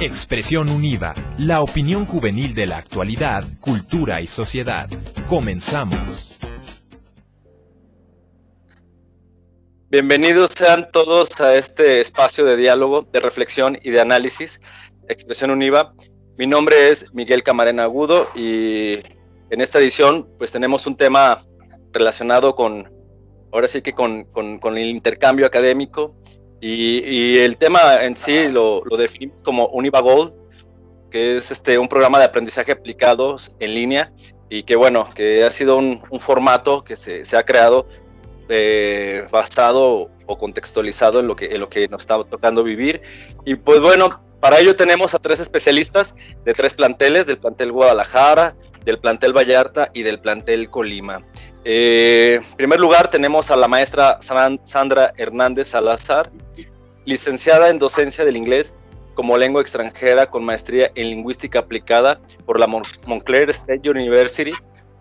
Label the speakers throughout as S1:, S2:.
S1: Expresión Univa, la opinión juvenil de la actualidad, cultura y sociedad. Comenzamos.
S2: Bienvenidos sean todos a este espacio de diálogo, de reflexión y de análisis, Expresión Univa. Mi nombre es Miguel Camarena Agudo y en esta edición pues tenemos un tema relacionado con, ahora sí que con, el intercambio académico y, el tema en sí lo, definimos como Univa Gold, que es este, un programa de aprendizaje aplicado en línea y que bueno, que ha sido un, formato que se, se ha creado eh, basado o contextualizado en lo, que, en lo que nos está tocando vivir. Y pues bueno, para ello tenemos a tres especialistas de tres planteles, del plantel Guadalajara, del plantel Vallarta y del plantel Colima. Eh, en primer lugar tenemos a la maestra Sandra Hernández Salazar, licenciada en docencia del inglés como lengua extranjera con maestría en lingüística aplicada por la Montclair State University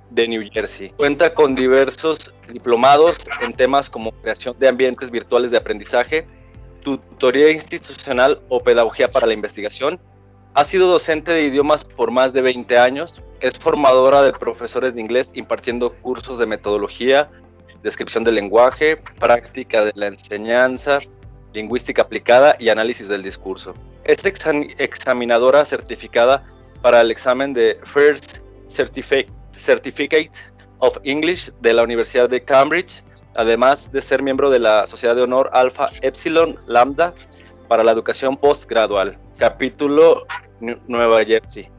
S2: de New Jersey. Cuenta con diversos diplomados en temas como creación de ambientes virtuales de aprendizaje, tutoría institucional o pedagogía para la investigación. Ha sido docente de idiomas por más de 20 años. Es formadora de profesores de inglés impartiendo cursos de metodología, descripción del lenguaje, práctica de la enseñanza, lingüística aplicada y análisis del discurso. Es examinadora certificada para el examen de First Certificate of English de la Universidad de Cambridge, además de ser miembro de la Sociedad de Honor Alpha Epsilon Lambda para la educación postgradual, capítulo Nueva Jersey.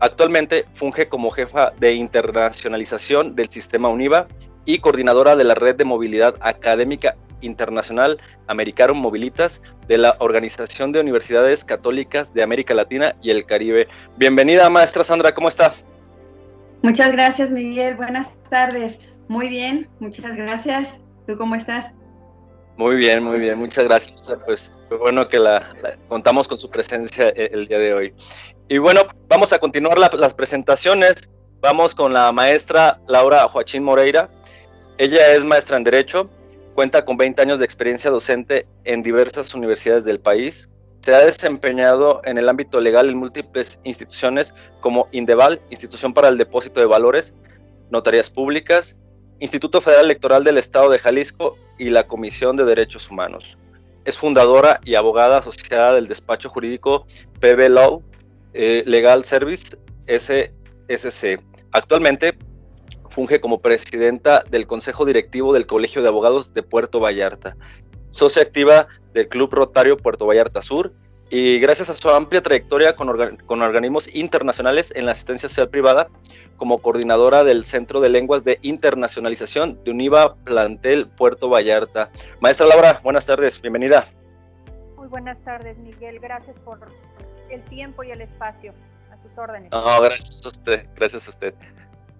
S2: Actualmente funge como jefa de internacionalización del sistema UNIVA y coordinadora de la red de movilidad académica internacional Americano Mobilitas de la Organización de Universidades Católicas de América Latina y el Caribe. Bienvenida, maestra Sandra, ¿cómo está?
S3: Muchas gracias, Miguel. Buenas tardes. Muy bien, muchas gracias. ¿Tú cómo estás?
S2: Muy bien, muy bien. Muchas gracias. Pues bueno que la, contamos con su presencia e, el, día de hoy. Y bueno, vamos a continuar las presentaciones. Vamos con la maestra Laura Joachín Moreira. Ella es maestra en Derecho, cuenta con 20 años de experiencia docente en diversas universidades del país. Se ha desempeñado en el ámbito legal en múltiples instituciones como Indeval, Institución para el Depósito de Valores, Notarías Públicas, Instituto Federal Electoral del Estado de Jalisco y la Comisión de Derechos Humanos. Es fundadora y abogada asociada del despacho jurídico PB Law eh, Legal Service SSC. Actualmente funge como presidenta del Consejo Directivo del Colegio de Abogados de Puerto Vallarta socia activa del Club Rotario Puerto Vallarta Sur y gracias a su amplia trayectoria con, organismos internacionales en la asistencia social privada, como coordinadora del Centro de Lenguas de Internacionalización de UNIVA Plantel Puerto Vallarta. Maestra Laura, buenas tardes, bienvenida.
S4: Muy buenas tardes, Miguel, gracias por el tiempo y el espacio. A sus órdenes.
S2: No, gracias a usted, gracias a usted.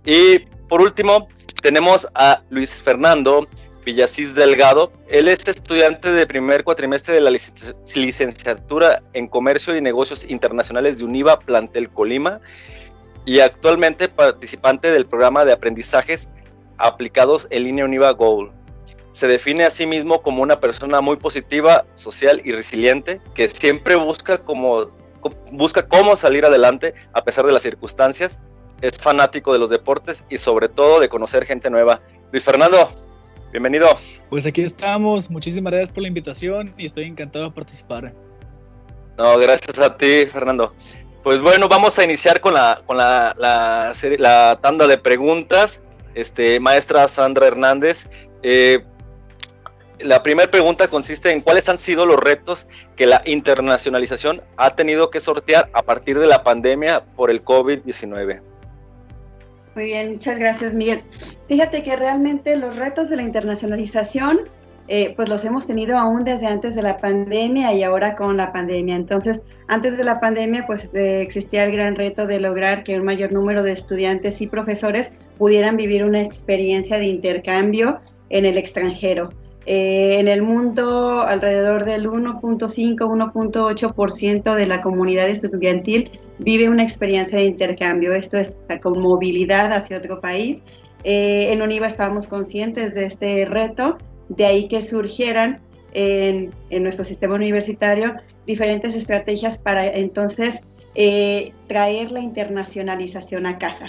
S2: Y por último, tenemos a Luis Fernando Villasís Delgado. Él es estudiante de primer cuatrimestre de la licenciatura en Comercio y Negocios Internacionales de UNIVA Plantel Colima y actualmente participante del programa de aprendizajes aplicados en línea UNIVA Goal. Se define a sí mismo como una persona muy positiva, social y resiliente, que siempre busca, como, busca cómo salir adelante a pesar de las circunstancias. Es fanático de los deportes y sobre todo de conocer gente nueva. Luis Fernando, Bienvenido.
S5: Pues aquí estamos. Muchísimas gracias por la invitación y estoy encantado de participar.
S2: No, gracias a ti, Fernando. Pues bueno, vamos a iniciar con la, con la, la, serie, la tanda de preguntas. Este, maestra Sandra Hernández, eh, la primera pregunta consiste en cuáles han sido los retos que la internacionalización ha tenido que sortear a partir de la pandemia por el COVID-19.
S3: Muy bien, muchas gracias, Miguel. Fíjate que realmente los retos de la internacionalización, eh, pues los hemos tenido aún desde antes de la pandemia y ahora con la pandemia. Entonces, antes de la pandemia, pues eh, existía el gran reto de lograr que un mayor número de estudiantes y profesores pudieran vivir una experiencia de intercambio en el extranjero. Eh, en el mundo, alrededor del 1.5, 1.8% de la comunidad estudiantil vive una experiencia de intercambio. Esto es con movilidad hacia otro país. Eh, en UNIVA estábamos conscientes de este reto, de ahí que surgieran en, nuestro sistema universitario diferentes estrategias para entonces eh, traer la internacionalización a casa.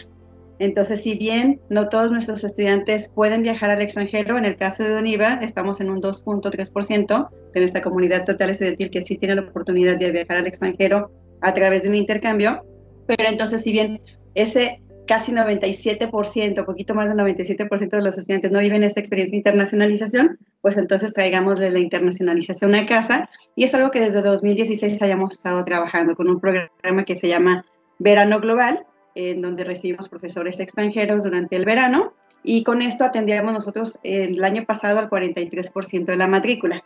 S3: Entonces, si bien no todos nuestros estudiantes pueden viajar al extranjero, en el caso de UNIVA estamos en un 2.3% de nuestra comunidad total estudiantil que sí tiene la oportunidad de viajar al extranjero a través de un intercambio, pero entonces si bien ese casi 97%, poquito más del 97% de los estudiantes no viven esta experiencia de internacionalización, pues entonces traigamos de la internacionalización a casa. Y es algo que desde 2016 hayamos estado trabajando con un programa que se llama Verano Global, en donde recibimos profesores extranjeros durante el verano. Y con esto atendíamos nosotros el año pasado al 43% de la matrícula.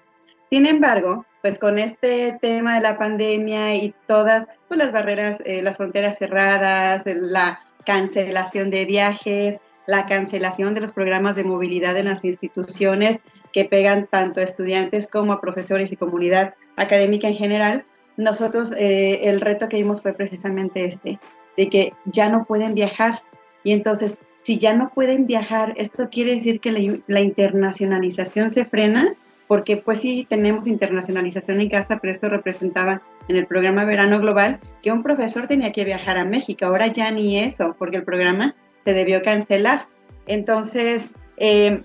S3: Sin embargo, pues con este tema de la pandemia y todas pues, las barreras, eh, las fronteras cerradas, la cancelación de viajes, la cancelación de los programas de movilidad en las instituciones que pegan tanto a estudiantes como a profesores y comunidad académica en general, nosotros eh, el reto que vimos fue precisamente este, de que ya no pueden viajar. Y entonces, si ya no pueden viajar, esto quiere decir que la, internacionalización se frena, porque pues sí tenemos internacionalización en casa, pero esto representaba en el programa Verano Global que un profesor tenía que viajar a México. Ahora ya ni eso, porque el programa se debió cancelar. Entonces, eh,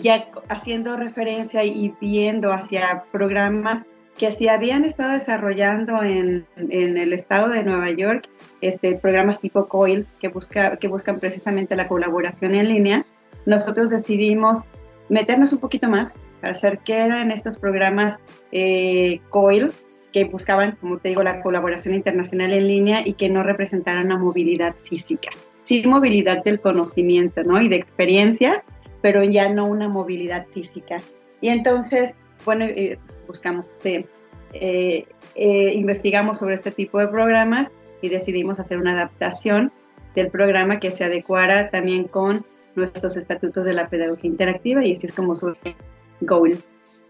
S3: ya haciendo referencia y viendo hacia programas que se habían estado desarrollando en, en, el estado de Nueva York, este, programas tipo COIL que, busca, que buscan precisamente la colaboración en línea, nosotros decidimos meternos un poquito más para hacer que eran estos programas eh, COIL que buscaban, como te digo, la colaboración internacional en línea y que no representaran una movilidad física. Sí, movilidad del conocimiento, ¿no? Y de experiencias, pero ya no una movilidad física. Y entonces, bueno, eh, buscamos, este, eh, eh, investigamos sobre este tipo de programas y decidimos hacer una adaptación del programa que se adecuara también con nuestros estatutos de la pedagogía interactiva y así es como surge Goal.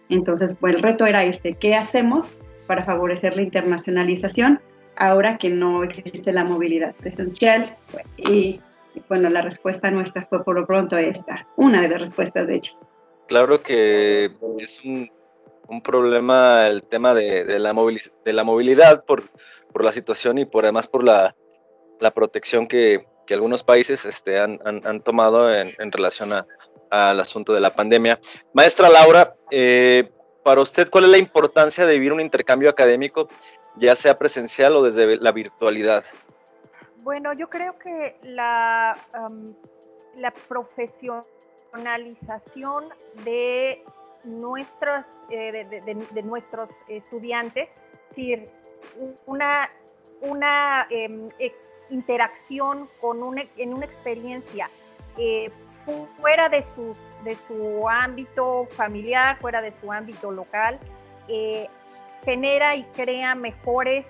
S3: Entonces, pues el reto era este, ¿qué hacemos para favorecer la internacionalización ahora que no existe la movilidad presencial? Y, bueno, la respuesta nuestra fue por lo pronto esta, una de las respuestas de hecho.
S2: Claro que es un, un problema el tema de, de, la, de la movilidad por, la situación y por además por la, protección que, algunos países este, han, tomado en, en relación a, al asunto de la pandemia. Maestra Laura, eh, para usted, ¿cuál es la importancia de vivir un intercambio académico, ya sea presencial o desde la virtualidad?
S4: Bueno, yo creo que la, um, la profesionalización de nuestros, eh, de, nuestros estudiantes, es decir, una, una eh, interacción con una, en una experiencia eh, fuera de su, de su ámbito familiar, fuera de su ámbito local, eh, genera y crea mejores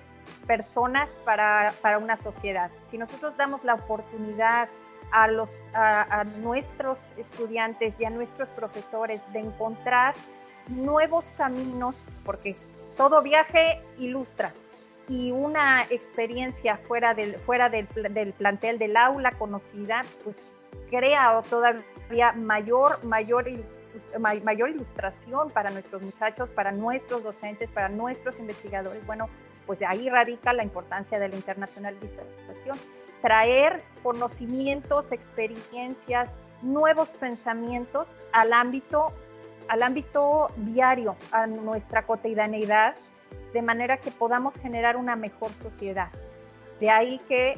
S4: personas para, para, una sociedad. Si nosotros damos la oportunidad a, los, a, nuestros estudiantes y a nuestros profesores de encontrar nuevos caminos, porque todo viaje ilustra, y una experiencia fuera del, fuera del, del plantel del aula conocida, pues crea todavía mayor, mayor, mayor ilustración para nuestros muchachos, para nuestros docentes, para nuestros investigadores. Bueno, pues de ahí radica la importancia de la internacionalización. Traer conocimientos, experiencias, nuevos pensamientos al ámbito, al ámbito diario, a nuestra cotidianeidad, de manera que podamos generar una mejor sociedad. De ahí que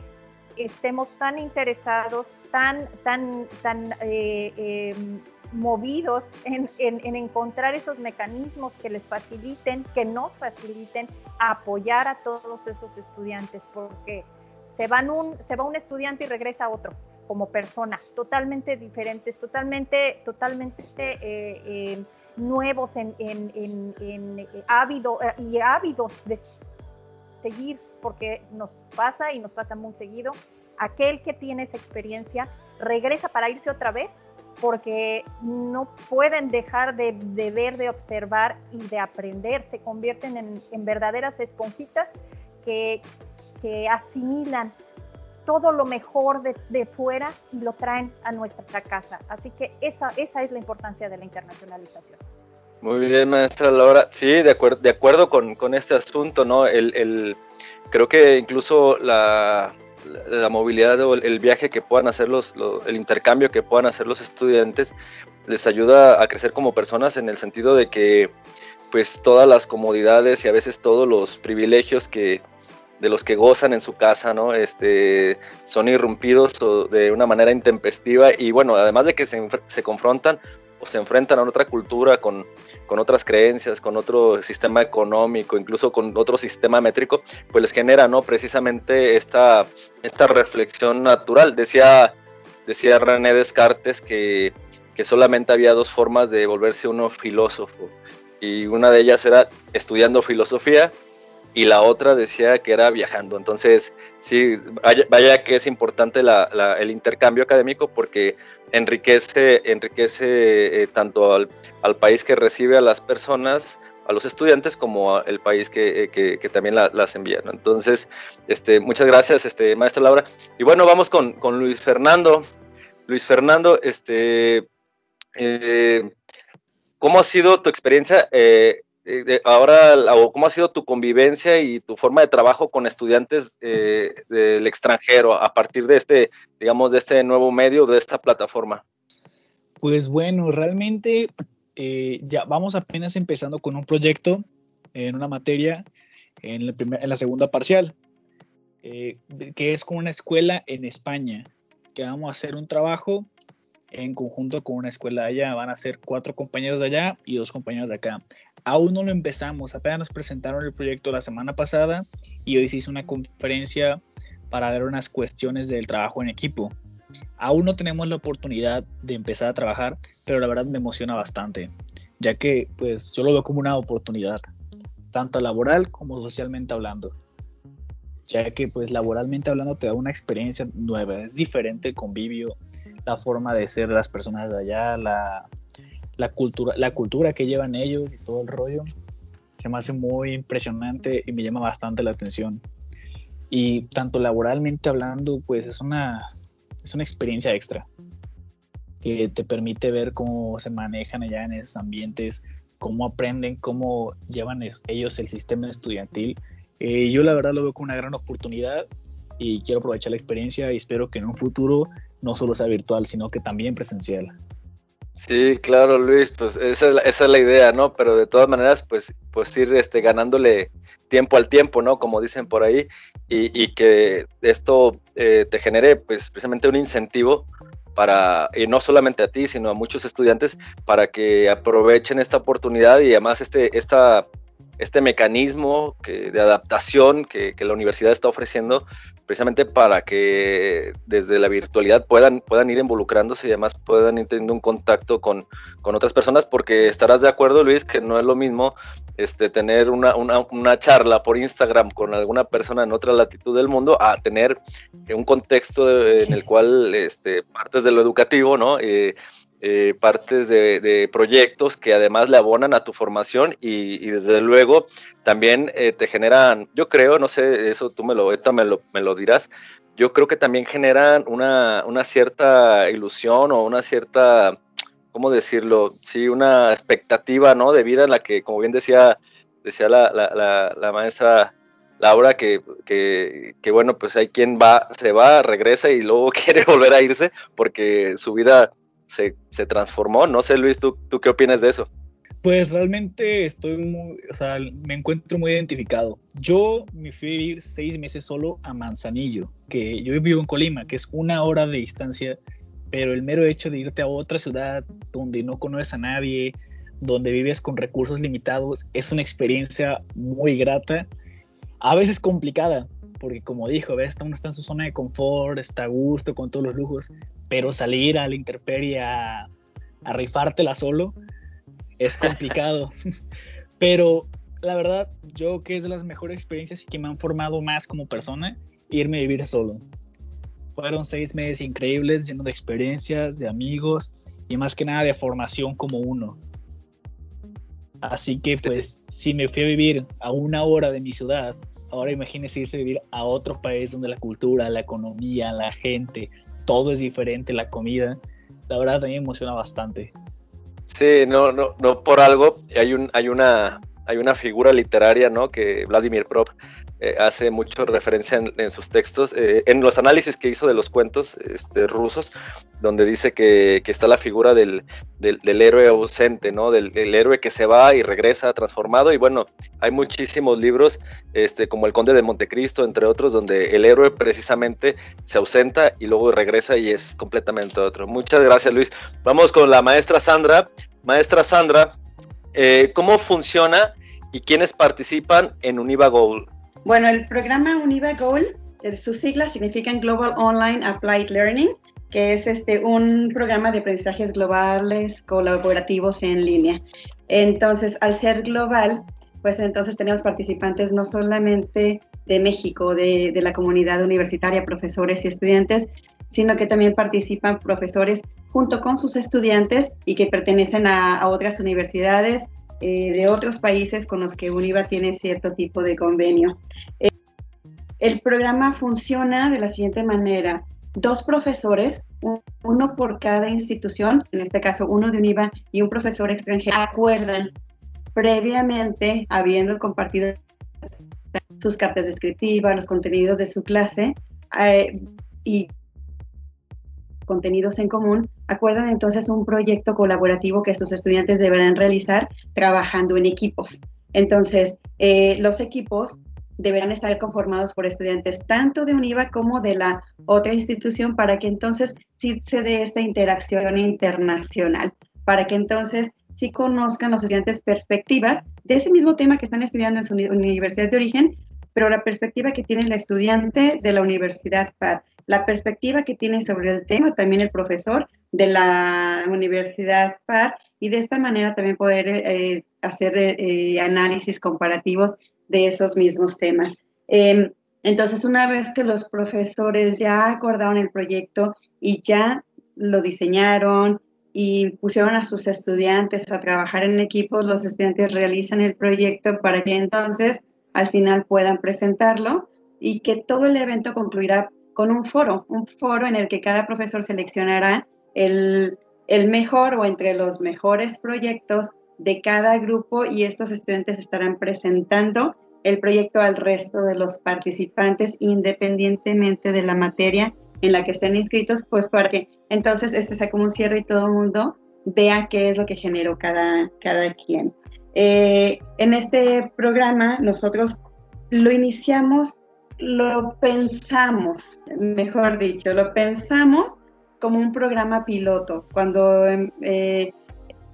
S4: estemos tan interesados tan, tan, tan eh, eh, movidos en, en, encontrar esos mecanismos que les faciliten, que nos faciliten apoyar a todos esos estudiantes, porque se, van un, se va un estudiante y regresa otro como persona, totalmente diferentes, totalmente, totalmente eh, eh nuevos en, en, en ávido, eh, y ávidos de seguir, porque nos pasa y nos pasa muy seguido. Aquel que tiene esa experiencia regresa para irse otra vez porque no pueden dejar de, de ver, de observar y de aprender, se convierten en, en verdaderas esponjitas que, que, asimilan todo lo mejor de, de, fuera y lo traen a nuestra casa. Así que esa, esa es la importancia de la internacionalización.
S2: Muy bien, maestra Laura. Sí, de, acuerdo, de acuerdo con, con, este asunto, ¿no? El, el, creo que incluso la, la movilidad o el viaje que puedan hacer los, el intercambio que puedan hacer los estudiantes les ayuda a crecer como personas en el sentido de que pues todas las comodidades y a veces todos los privilegios que de los que gozan en su casa, ¿no? Este, son irrumpidos de una manera intempestiva y bueno, además de que se, se confrontan o se enfrentan a otra cultura con, con, otras creencias, con otro sistema económico, incluso con otro sistema métrico, pues les genera, ¿no? Precisamente esta, esta reflexión natural. Decía, decía René Descartes que, que solamente había dos formas de volverse uno filósofo y una de ellas era estudiando filosofía y la otra decía que era viajando. Entonces, sí, vaya, que es importante el intercambio académico porque enriquece, enriquece eh, tanto al, país que recibe a las personas, a los estudiantes, como al país que, eh, también las envía. Entonces, este, muchas gracias, este, maestra Laura. Y bueno, vamos con, Luis Fernando. Luis Fernando, este, eh, ¿cómo ha sido tu experiencia? Ahora, o cómo ha sido tu convivencia y tu forma de trabajo con estudiantes eh, del extranjero a partir de este, digamos, de este nuevo medio, de esta plataforma?
S5: Pues bueno, realmente eh, ya vamos apenas empezando con un proyecto en una materia en, en la segunda parcial, eh, que es con una escuela en España, que vamos a hacer un trabajo en conjunto con una escuela allá. Van a ser cuatro compañeros de allá y dos compañeros de acá. Aún no lo empezamos, apenas nos presentaron el proyecto la semana pasada y hoy se hizo una conferencia para ver unas cuestiones del trabajo en equipo. Aún no tenemos la oportunidad de empezar a trabajar, pero la verdad me emociona bastante, ya que pues yo lo veo como una oportunidad, tanto laboral como socialmente hablando. Ya que pues laboralmente hablando te da una experiencia nueva, es diferente el convivio, la forma de ser de las personas de allá, la, la cultura, la cultura que llevan ellos y todo el rollo, se me hace muy impresionante y me llama bastante la atención. Y tanto laboralmente hablando, pues es una, es una experiencia extra que te permite ver cómo se manejan allá en esos ambientes, cómo aprenden, cómo llevan ellos el sistema estudiantil. Eh, yo la verdad lo veo como una gran oportunidad y quiero aprovechar la experiencia y espero que en un futuro no solo sea virtual, sino que también presencial.
S2: Sí, claro, Luis, pues esa es, la, idea, ¿no? Pero de todas maneras, pues, pues ir este, ganándole tiempo al tiempo, ¿no? Como dicen por ahí, y, que esto eh, te genere, pues, precisamente un incentivo para, y no solamente a ti, sino a muchos estudiantes, para que aprovechen esta oportunidad y además este, esta este mecanismo de adaptación que, la universidad está ofreciendo precisamente para que desde la virtualidad puedan, puedan ir involucrándose y además puedan ir teniendo un contacto con, otras personas, porque estarás de acuerdo, Luis, que no es lo mismo este, tener una, charla por Instagram con alguna persona en otra latitud del mundo a tener un contexto en el cual este, partes de lo educativo, ¿no? Eh, eh, partes de, proyectos que además le abonan a tu formación y, desde luego también eh, te generan, yo creo, no sé, eso tú me lo, me lo, me lo dirás, yo creo que también generan una, cierta ilusión o una cierta, ¿cómo decirlo? Sí, una expectativa, ¿no? De vida en la que, como bien decía, decía la, maestra Laura, que, que, que, bueno, pues hay quien va, se va, regresa y luego quiere volver a irse porque su vida se, transformó. No sé, Luis, ¿tú, ¿tú qué opinas de eso?
S5: Pues realmente estoy muy, o sea, me encuentro muy identificado. Yo me fui a vivir seis meses solo a Manzanillo, que yo vivo en Colima, que es una hora de distancia, pero el mero hecho de irte a otra ciudad donde no conoces a nadie, donde vives con recursos limitados, es una experiencia muy grata, a veces complicada, porque como dijo, ¿ves? uno está en su zona de confort, está a gusto con todos los lujos, pero salir a la intemperie a, a rifártela solo es complicado. pero la verdad, yo que es de las mejores experiencias y que me han formado más como persona, irme a vivir solo. Fueron seis meses increíbles, llenos de experiencias, de amigos y más que nada de formación como uno. Así que pues si me fui a vivir a una hora de mi ciudad, ahora imagínese irse a vivir a otro país donde la cultura, la economía, la gente, todo es diferente, la comida. La verdad a mí me emociona bastante.
S2: Sí, no, no, no por algo. Hay un, hay una, hay una figura literaria, ¿no? Que Vladimir Prop eh, hace mucho referencia en, sus textos, eh, en los análisis que hizo de los cuentos este, rusos, donde dice que, está la figura del, héroe ausente, ¿no? Del, héroe que se va y regresa transformado. Y bueno, hay muchísimos libros, este, como El Conde de Montecristo, entre otros, donde el héroe precisamente se ausenta y luego regresa y es completamente otro. Muchas gracias, Luis. Vamos con la maestra Sandra. Maestra Sandra, eh, ¿cómo funciona y quiénes participan en Univa Gold?
S3: Bueno, el programa Univa Goal, sus siglas significan Global Online Applied Learning, que es este, un programa de aprendizajes globales colaborativos en línea. Entonces, al ser global, pues entonces tenemos participantes no solamente de México, de, la comunidad universitaria, profesores y estudiantes, sino que también participan profesores junto con sus estudiantes y que pertenecen a otras universidades eh, de otros países con los que UNIVA tiene cierto tipo de convenio. Eh, el programa funciona de la siguiente manera. Dos profesores, uno por cada institución, en este caso uno de UNIVA y un profesor extranjero, acuerdan previamente, habiendo compartido sus cartas descriptivas, los contenidos de su clase eh, y contenidos en común, acuerdan entonces un proyecto colaborativo que sus estudiantes deberán realizar trabajando en equipos. Entonces, eh, los equipos deberán estar conformados por estudiantes tanto de UNIVA como de la otra institución para que entonces sí se dé esta interacción internacional, para que entonces sí conozcan los estudiantes perspectivas de ese mismo tema que están estudiando en su universidad de origen, pero la perspectiva que tiene el estudiante de la universidad PAD, la perspectiva que tiene sobre el tema también el profesor de la Universidad PAR y de esta manera también poder eh, hacer eh, análisis comparativos de esos mismos temas. Em, entonces, una vez que los profesores ya acordaron el proyecto y ya lo diseñaron y pusieron a sus estudiantes a trabajar en equipos, los estudiantes realizan el proyecto para que entonces al final puedan presentarlo y que todo el evento concluirá con un foro, un foro en el que cada profesor seleccionará el, mejor o entre los mejores proyectos de cada grupo y estos estudiantes estarán presentando el proyecto al resto de los participantes independientemente de la materia en la que estén inscritos, pues para que entonces este sea como un cierre y todo el mundo vea qué es lo que generó cada, cada quien. Eh, en este programa nosotros lo iniciamos lo pensamos, mejor dicho, lo pensamos como un programa piloto. Cuando em, eh,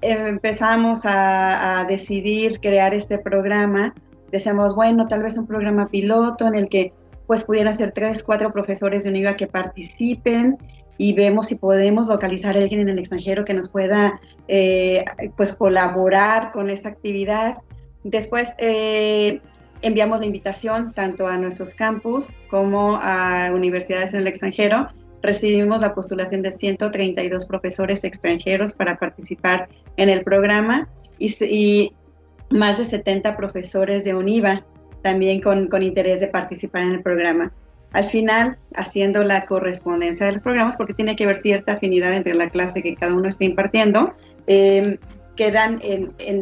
S3: empezamos a, decidir crear este programa, decíamos, bueno, tal vez un programa piloto en el que pues pudieran ser tres, cuatro profesores de UNIVA que participen y vemos si podemos localizar a alguien en el extranjero que nos pueda eh, pues colaborar con esta actividad. Después eh, enviamos la invitación tanto a nuestros campus como a universidades en el extranjero. Recibimos la postulación de 132 profesores extranjeros para participar en el programa y, más de 70 profesores de UNIVA también con, con, interés de participar en el programa. Al final, haciendo la correspondencia de los programas, porque tiene que haber cierta afinidad entre la clase que cada uno está impartiendo, eh, quedan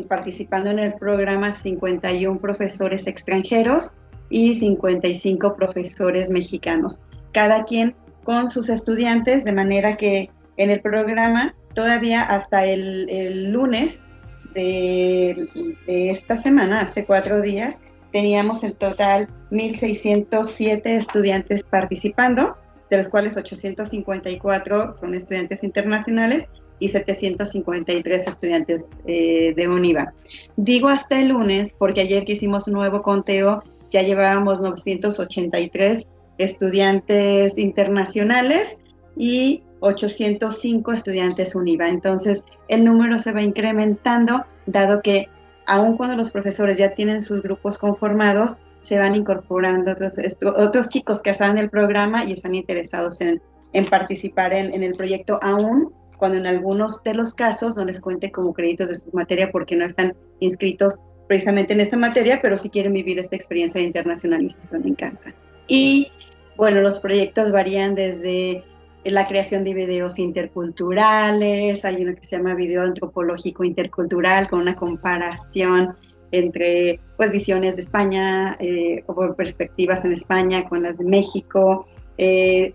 S3: participando en el programa 51 profesores extranjeros y 55 profesores mexicanos, cada quien con sus estudiantes, de manera que en el programa todavía hasta el, lunes de, esta semana, hace cuatro días, teníamos en total 1.607 estudiantes participando, de los cuales 854 son estudiantes internacionales y 753 estudiantes eh, de UNIVA. Digo hasta el lunes porque ayer que hicimos un nuevo conteo ya llevábamos 983 estudiantes internacionales y 805 estudiantes UNIVA. Entonces el número se va incrementando dado que aun cuando los profesores ya tienen sus grupos conformados, se van incorporando otros, otros chicos que están en el programa y están interesados en, participar en, en el proyecto aún cuando en algunos de los casos no les cuente como créditos de su materia porque no están inscritos precisamente en esta materia, pero sí quieren vivir esta experiencia de internacionalización en casa. Y bueno, los proyectos varían desde la creación de videos interculturales, hay uno que se llama video antropológico intercultural con una comparación entre pues visiones de España eh, o perspectivas en España con las de México. Eh,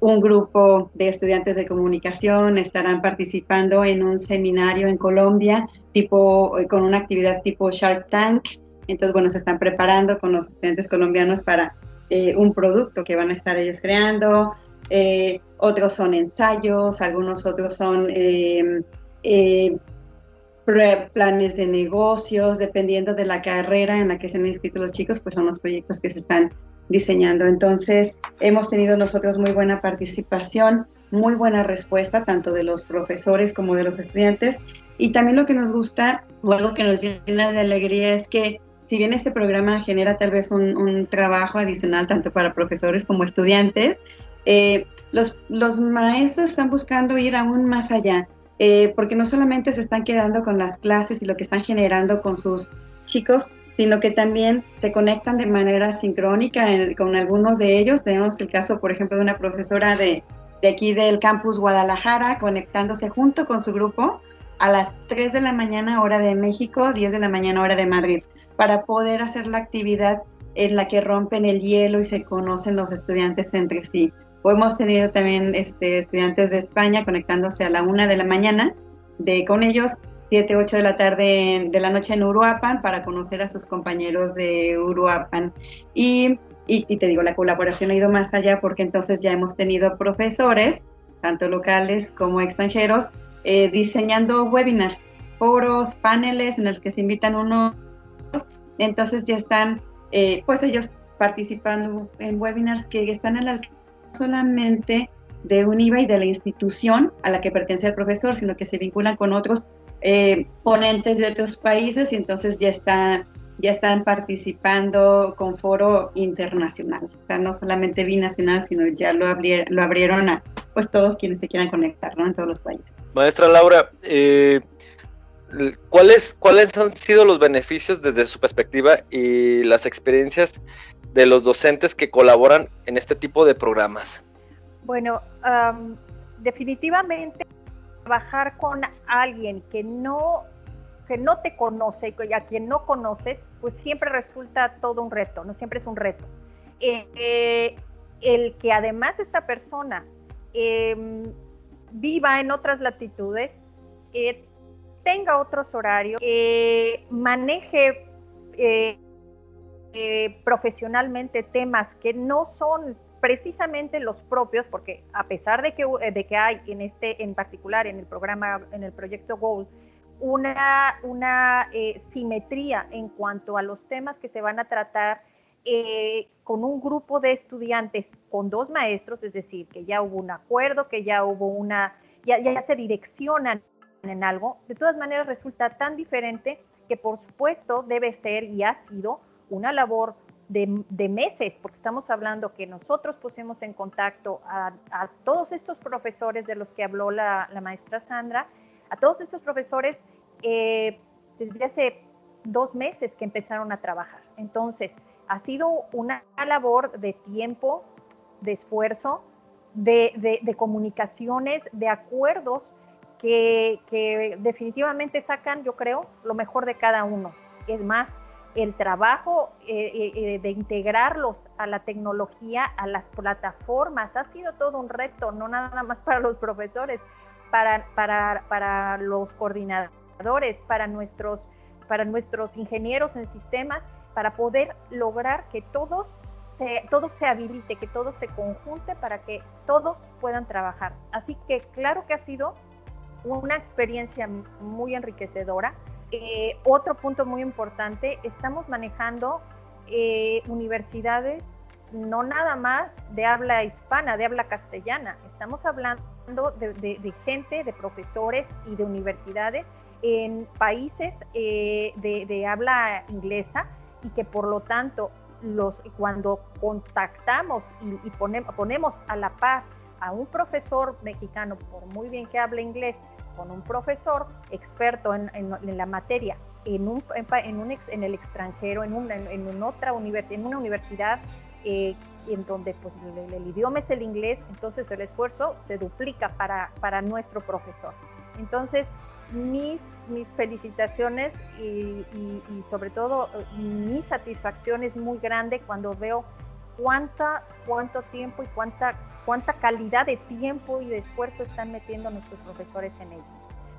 S3: un grupo de estudiantes de comunicación estarán participando en un seminario en Colombia tipo con una actividad tipo Shark Tank. Entonces, bueno, se están preparando con los estudiantes colombianos para eh, un producto que van a estar ellos creando. Eh, otros son ensayos, algunos otros son eh, planes de negocios, dependiendo de la carrera en la que se han inscrito los chicos, pues son los proyectos que se están diseñando. Entonces, hemos tenido nosotros muy buena participación, muy buena respuesta, tanto de los profesores como de los estudiantes. Y también lo que nos gusta, o algo que nos llena de alegría, es que si bien este programa genera tal vez un, trabajo adicional tanto para profesores como estudiantes, eh, los, los, maestros están buscando ir aún más allá, eh, porque no solamente se están quedando con las clases y lo que están generando con sus chicos, sino que también se conectan de manera sincrónica con algunos de ellos. Tenemos el caso, por ejemplo, de una profesora de, de aquí del campus Guadalajara conectándose junto con su grupo a las 3 de la mañana hora de México, 10 de la mañana hora de Madrid, para poder hacer la actividad en la que rompen el hielo y se conocen los estudiantes entre sí. O hemos tenido también este, estudiantes de España conectándose a la una de la mañana, de con ellos 7, 8 de la tarde de la noche en Uruapan para conocer a sus compañeros de Uruapan. Y, y, te digo, la colaboración ha ido más allá porque entonces ya hemos tenido profesores, tanto locales como extranjeros, eh, diseñando webinars, foros, paneles en los que se invitan unos. Entonces ya están, eh, pues ellos participando en webinars que están en la solamente de UNIVA y de la institución a la que pertenece el profesor, sino que se vinculan con otros eh, ponentes de otros países y entonces ya están, ya están participando con foro internacional. O sea, no solamente binacional, sino ya lo, abrieron, lo abrieron a pues todos quienes se quieran conectar, ¿no? En todos los países.
S2: Maestra Laura, eh, ¿cuáles, ¿cuáles han sido los beneficios desde su perspectiva y las experiencias de los docentes que colaboran en este tipo de programas?
S4: Bueno, um, definitivamente trabajar con alguien que no que no te conoce y a quien no conoces, pues siempre resulta todo un reto, no siempre es un reto. Eh, el que además esta persona eh, viva en otras latitudes, eh, tenga otros horarios, maneje eh, profesionalmente temas que no son precisamente los propios, porque a pesar de que, eh, hay en este, en particular en el programa, en el proyecto Gold, una, eh, simetría en cuanto a los temas que se van a tratar con un grupo de estudiantes, con dos maestros, es decir, que ya hubo un acuerdo, que ya hubo una, ya se direccionan en algo, de todas maneras resulta tan diferente que por supuesto debe ser y ha sido una labor de, meses, porque estamos hablando que nosotros pusimos en contacto a, todos estos profesores de los que habló la, maestra Sandra, a todos estos profesores eh, desde hace dos meses que empezaron a trabajar. Entonces, ha sido una labor de tiempo, de esfuerzo, de, comunicaciones, de acuerdos que, definitivamente sacan, yo creo, lo mejor de cada uno. Es más, el trabajo eh, eh, eh, de integrarlos a la tecnología, a las plataformas, ha sido todo un reto, no nada más para los profesores, para, para, para los coordinadores, para nuestros, para nuestros ingenieros en sistemas, para poder lograr que todos se, todo se habilite, que todo se conjunte para que todos puedan trabajar. Así que claro que ha sido una experiencia muy enriquecedora. Eh, otro punto muy importante, estamos manejando eh, universidades no nada más de habla hispana, de habla castellana, estamos hablando de, gente, de profesores y de universidades en países eh, de, habla inglesa y que por lo tanto los, cuando contactamos y, ponemos, ponemos a la paz a un profesor mexicano, por muy bien que hable inglés, con un profesor experto en, la materia en, un, en, un en, el extranjero, en, una, en, otra universidad, en una universidad eh, en donde pues, el, idioma es el inglés, entonces el esfuerzo se duplica para, para nuestro profesor. Entonces, mis, mis felicitaciones y, y, sobre todo mi satisfacción es muy grande cuando veo cuánta, cuánto tiempo y cuánta, cuánta calidad de tiempo y de esfuerzo están metiendo nuestros profesores en ello.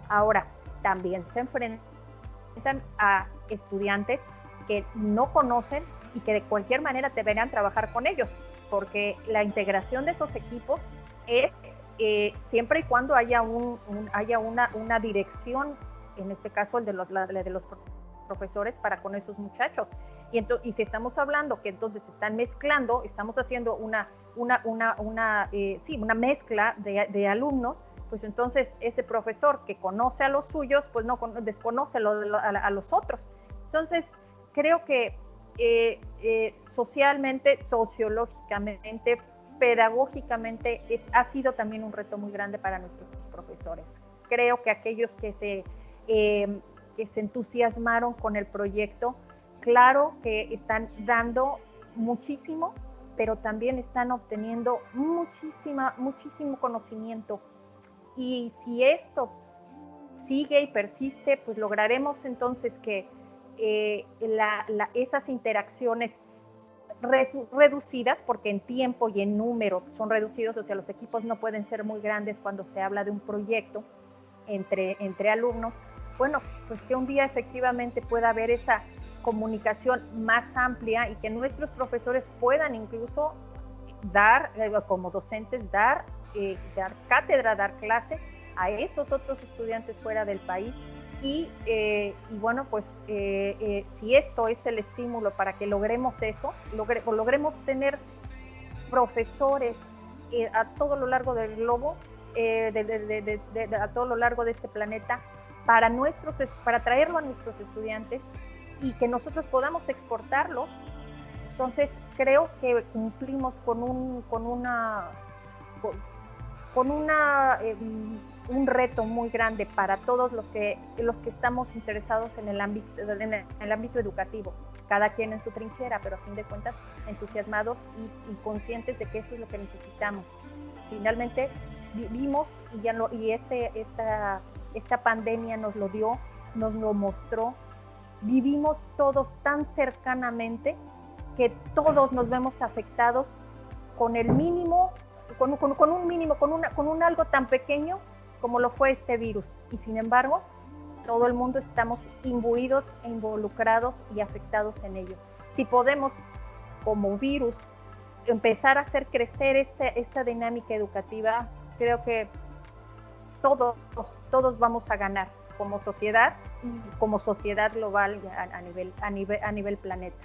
S4: Ahora, también se enfrentan a estudiantes que no conocen y que de cualquier manera deberían trabajar con ellos, porque la integración de esos equipos es eh, siempre y cuando haya, un, haya una, una, dirección, en este caso el de los, de los profesores para con esos muchachos. Y, entonces, y si estamos hablando que entonces se están mezclando, estamos haciendo una, una, una, eh, sí, una mezcla de, de, alumnos, pues entonces ese profesor que conoce a los suyos, pues no desconoce a, los otros. Entonces, creo que eh, eh, socialmente, sociológicamente, pedagógicamente, es, ha sido también un reto muy grande para nuestros profesores. Creo que aquellos que se, que se entusiasmaron con el proyecto, claro que están dando muchísimo, pero también están obteniendo muchísima, muchísimo conocimiento. Y si esto sigue y persiste, pues lograremos entonces que eh, esas interacciones reducidas, porque en tiempo y en número son reducidos, o sea, los equipos no pueden ser muy grandes cuando se habla de un proyecto entre, entre alumnos, bueno, pues que un día efectivamente pueda haber esa comunicación más amplia y que nuestros profesores puedan incluso dar, eh, como docentes, dar, eh, dar cátedra, dar clase a esos otros estudiantes fuera del país. Y, eh, bueno, pues si esto es el estímulo para que logremos eso, logre, logremos tener profesores a todo lo largo del globo, a todo lo largo de este planeta, para, nuestros, para traerlo a nuestros estudiantes y que nosotros podamos exportarlo. Entonces creo que cumplimos con un, con una, con, una, em, un reto muy grande para todos los que, los que estamos interesados en el, ámbito, en el, ámbito educativo, cada quien en su trinchera, pero a fin de cuentas entusiasmados y, conscientes de que eso es lo que necesitamos. Finalmente vimos y, ya lo, y este, esta, esta pandemia nos lo dio, nos lo mostró, vivimos todos tan cercanamente que todos nos vemos afectados con el mínimo, con, un mínimo, con, una, con un algo tan pequeño como lo fue este virus. Y sin embargo, todo el mundo estamos imbuidos e involucrados y afectados en ello. Si podemos, como virus, empezar a hacer crecer este, esta dinámica educativa, creo que todos, todos vamos a ganar como sociedad como sociedad global a, nivel, a, nivel, a nivel planeta.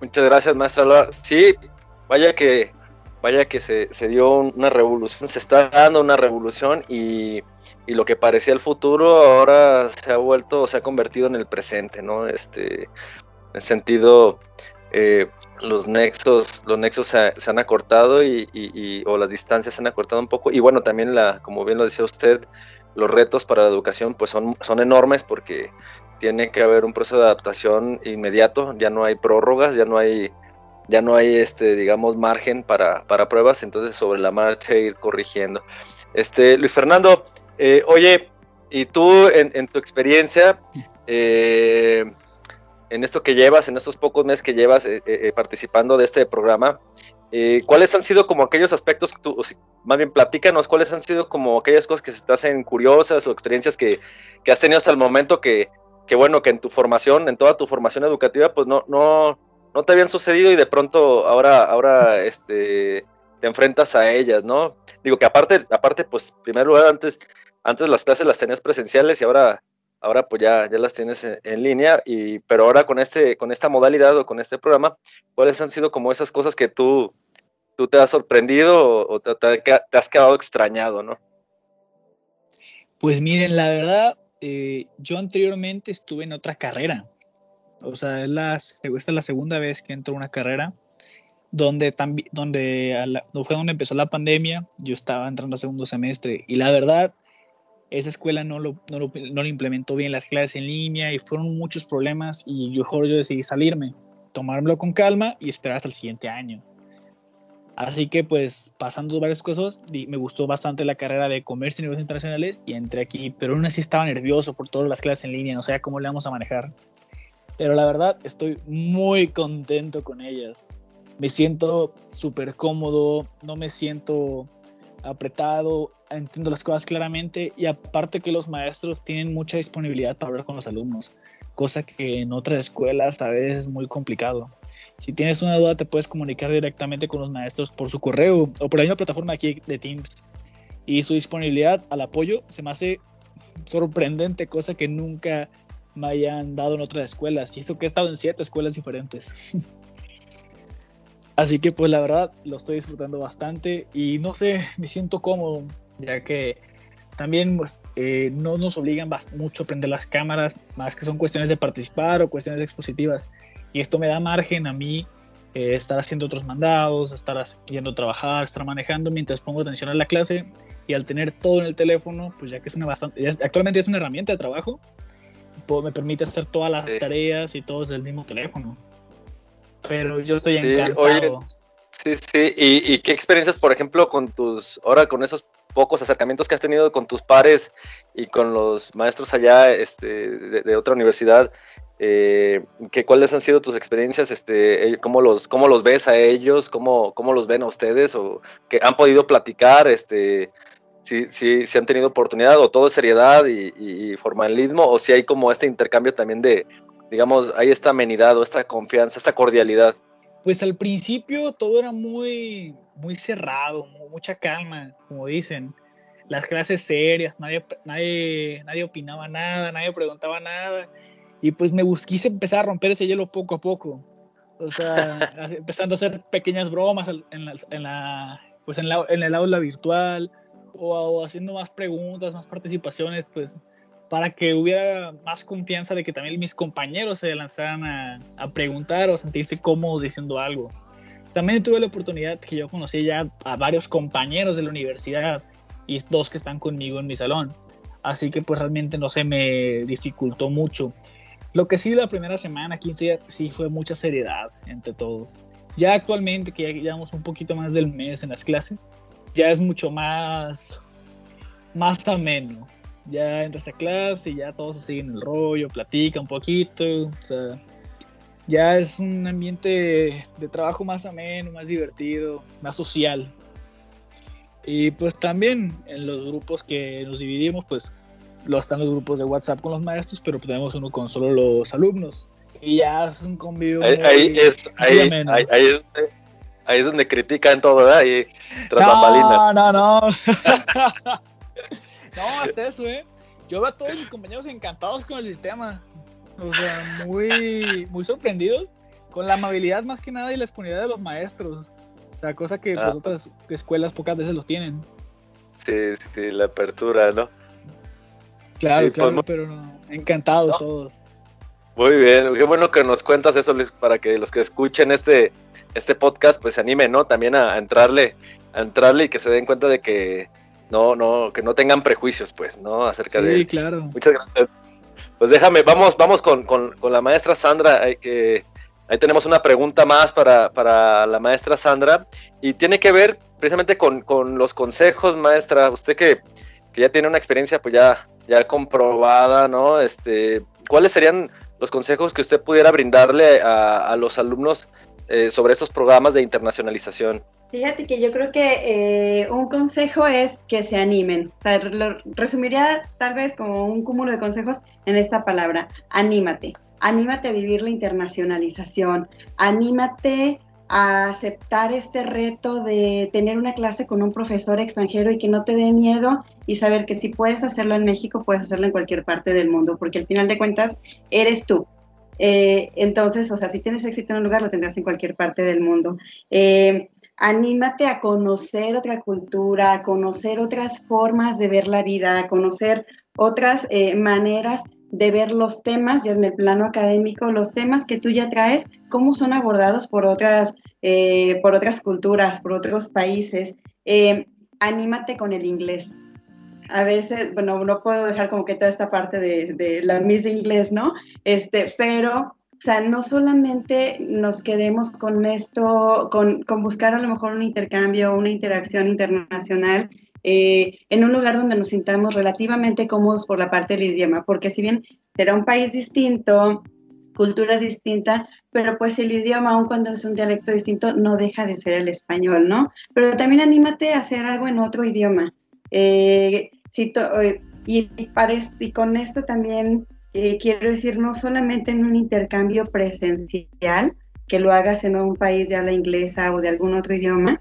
S2: Muchas gracias, maestra Laura. Sí, vaya que, vaya que se, se dio una revolución, se está dando una revolución y, y, lo que parecía el futuro ahora se ha vuelto, se ha convertido en el presente, ¿no? Este, en el sentido, eh, los nexos, los nexos se, se han acortado y, y, o las distancias se han acortado un poco y bueno, también la, como bien lo decía usted, los retos para la educación pues son, son enormes porque tiene que haber un proceso de adaptación inmediato, ya no hay prórrogas, ya no hay, ya no hay este, digamos, margen para, para pruebas, entonces sobre la marcha ir corrigiendo. Este, Luis Fernando, eh, oye, y tú en, tu experiencia, eh, en esto que llevas, en estos pocos meses que llevas eh, participando de este programa, eh, ¿Cuáles han sido como aquellos aspectos que tú, más bien platícanos, cuáles han sido como aquellas cosas que se te hacen curiosas o experiencias que, has tenido hasta el momento que, que, bueno, que en tu formación, en toda tu formación educativa, pues no, no, no te habían sucedido y de pronto ahora, ahora este, te enfrentas a ellas, ¿no? Digo que aparte, aparte, pues primero antes, antes las clases las tenías presenciales y ahora ahora pues ya, ya las tienes en, línea, y, pero ahora con, este, con esta modalidad o con este programa, ¿cuáles han sido como esas cosas que tú, tú te has sorprendido o, te, has quedado extrañado, ¿no?
S5: Pues miren, la verdad, eh, yo anteriormente estuve en otra carrera. O sea, es la, esta es la segunda vez que entro a una carrera donde, también, donde no fue donde empezó la pandemia. Yo estaba entrando a segundo semestre y la verdad, esa escuela no lo, no lo, no lo implementó bien las clases en línea y fueron muchos problemas y mejor yo decidí salirme, tomármelo con calma y esperar hasta el siguiente año Así que pues pasando varias cosas, me gustó bastante la carrera de comercio y negocios internacionales y entré aquí, pero aún así estaba nervioso por todas las clases en línea, no sabía cómo le vamos a manejar. Pero la verdad estoy muy contento con ellas. Me siento súper cómodo, no me siento apretado, entiendo las cosas claramente y aparte que los maestros tienen mucha disponibilidad para hablar con los alumnos, cosa que en otras escuelas a veces es muy complicado. Si tienes una duda te puedes comunicar directamente con los maestros por su correo o por la misma plataforma aquí de Teams y su disponibilidad al apoyo se me hace sorprendente, cosa que nunca me hayan dado en otras escuelas y eso que he estado en siete escuelas diferentes. Así que pues la verdad lo estoy disfrutando bastante y no sé, me siento cómodo, ya que también pues, eh, no nos obligan mucho a prender las cámaras, más que son cuestiones de participar o cuestiones expositivas. Y esto me da margen a mí eh, estar haciendo otros mandados, estar yendo a trabajar, estar manejando mientras pongo atención a la clase. Y al tener todo en el teléfono, pues ya que es una bastante, actualmente es una herramienta de trabajo, me permite hacer todas las tareas y todo desde el mismo teléfono pero yo estoy encantado.
S2: sí, sí, ¿Y, qué experiencias, por ejemplo, con tus, ahora con esos pocos acercamientos que has tenido con tus pares y con los maestros allá este, de, otra universidad, eh, que, ¿cuáles han sido tus experiencias? Este, eh, ¿cómo, los, ¿Cómo los ves a ellos? ¿Cómo, cómo los ven a ustedes? ¿O que han podido platicar? Este, si, si, han tenido oportunidad o todo seriedad y, y, formalismo o si hay como este intercambio también de, digamos, hay esta amenidad o esta confianza, esta cordialidad?
S5: Pues al principio todo era muy, muy cerrado, mucha calma, como dicen. Las clases serias, nadie, nadie, nadie opinaba nada, nadie preguntaba nada. Y pues me quise empezar a romper ese hielo poco a poco. O sea, empezando a hacer pequeñas bromas en, la, en, la, pues en, la, en el aula virtual o, o, haciendo más preguntas, más participaciones, pues para que hubiera más confianza de que también mis compañeros se lanzaran a, preguntar o sentirse cómodos diciendo algo. También tuve la oportunidad que yo conocí ya a varios compañeros de la universidad y dos que están conmigo en mi salón. Así que pues realmente no se me dificultó mucho. Lo que sí la primera semana, 15 días, sí fue mucha seriedad entre todos. Ya actualmente que ya llevamos un poquito más del mes en las clases, ya es mucho más, más ameno ya entras a clase y ya todos siguen el rollo, platica un poquito, o sea, ya es un ambiente de trabajo más ameno, más divertido, más social. Y pues también en los grupos que nos dividimos, pues lo están los grupos de WhatsApp con los maestros, pero tenemos uno con solo los alumnos. Y ya es un convivio.
S2: Ahí, es, ahí, ahí, es, donde critican todo, ¿verdad? Ahí,
S5: tras no, no, no. No, hasta eso, ¿eh? Yo veo a todos mis compañeros encantados con el sistema. O sea, muy, muy sorprendidos con la amabilidad más que nada y la disponibilidad de los maestros. O sea, cosa que pues, ah. otras escuelas pocas veces los tienen.
S2: Sí, sí, la apertura, ¿no?
S5: Claro, pues, claro, pero no, encantados todos.
S2: Muy bien, qué bueno que nos cuentas eso, Luis, para que los que escuchen este, este podcast, pues se animen, ¿no? También a entrarle, a entrarle y que se den cuenta de que no, no, que no tengan prejuicios, pues, ¿no? Acerca de.
S5: Sí, claro.
S2: Muchas gracias. Pues déjame, vamos, vamos con, la maestra Sandra, hay que, ahí tenemos una pregunta más para, la maestra Sandra, y tiene que ver precisamente con, los consejos, maestra, usted que, ya tiene una experiencia pues ya, ya comprobada, ¿no? Este, ¿cuáles serían los consejos que usted pudiera brindarle a, los alumnos eh, sobre esos programas de internacionalización?
S3: Fíjate que yo creo que eh, un consejo es que se animen. O sea, lo resumiría tal vez como un cúmulo de consejos en esta palabra, anímate. Anímate a vivir la internacionalización. Anímate a aceptar este reto de tener una clase con un profesor extranjero y que no te dé miedo y saber que si puedes hacerlo en México, puedes hacerlo en cualquier parte del mundo, porque al final de cuentas eres tú. Eh, entonces, o sea, si tienes éxito en un lugar, lo tendrás en cualquier parte del mundo. Eh, anímate a conocer otra cultura, a conocer otras formas de ver la vida, a conocer otras eh, maneras de ver los temas, ya en el plano académico, los temas que tú ya traes, cómo son abordados por otras, eh, por otras culturas, por otros países. Eh, anímate con el inglés. A veces, bueno, no puedo dejar como que toda esta parte de, de la Miss Inglés, ¿no? Este, pero O sea, no solamente nos quedemos con esto, con, con buscar a lo mejor un intercambio, una interacción internacional, eh, en un lugar donde nos sintamos relativamente cómodos por la parte del idioma, porque si bien será un país distinto, cultura distinta, pero pues el idioma, aun cuando es un dialecto distinto, no deja de ser el español, ¿no? Pero también anímate a hacer algo en otro idioma. Eh, eh, y, y, con esto también quiero decir, no solamente en un intercambio presencial, que lo hagas en un país de habla inglesa o de algún otro idioma,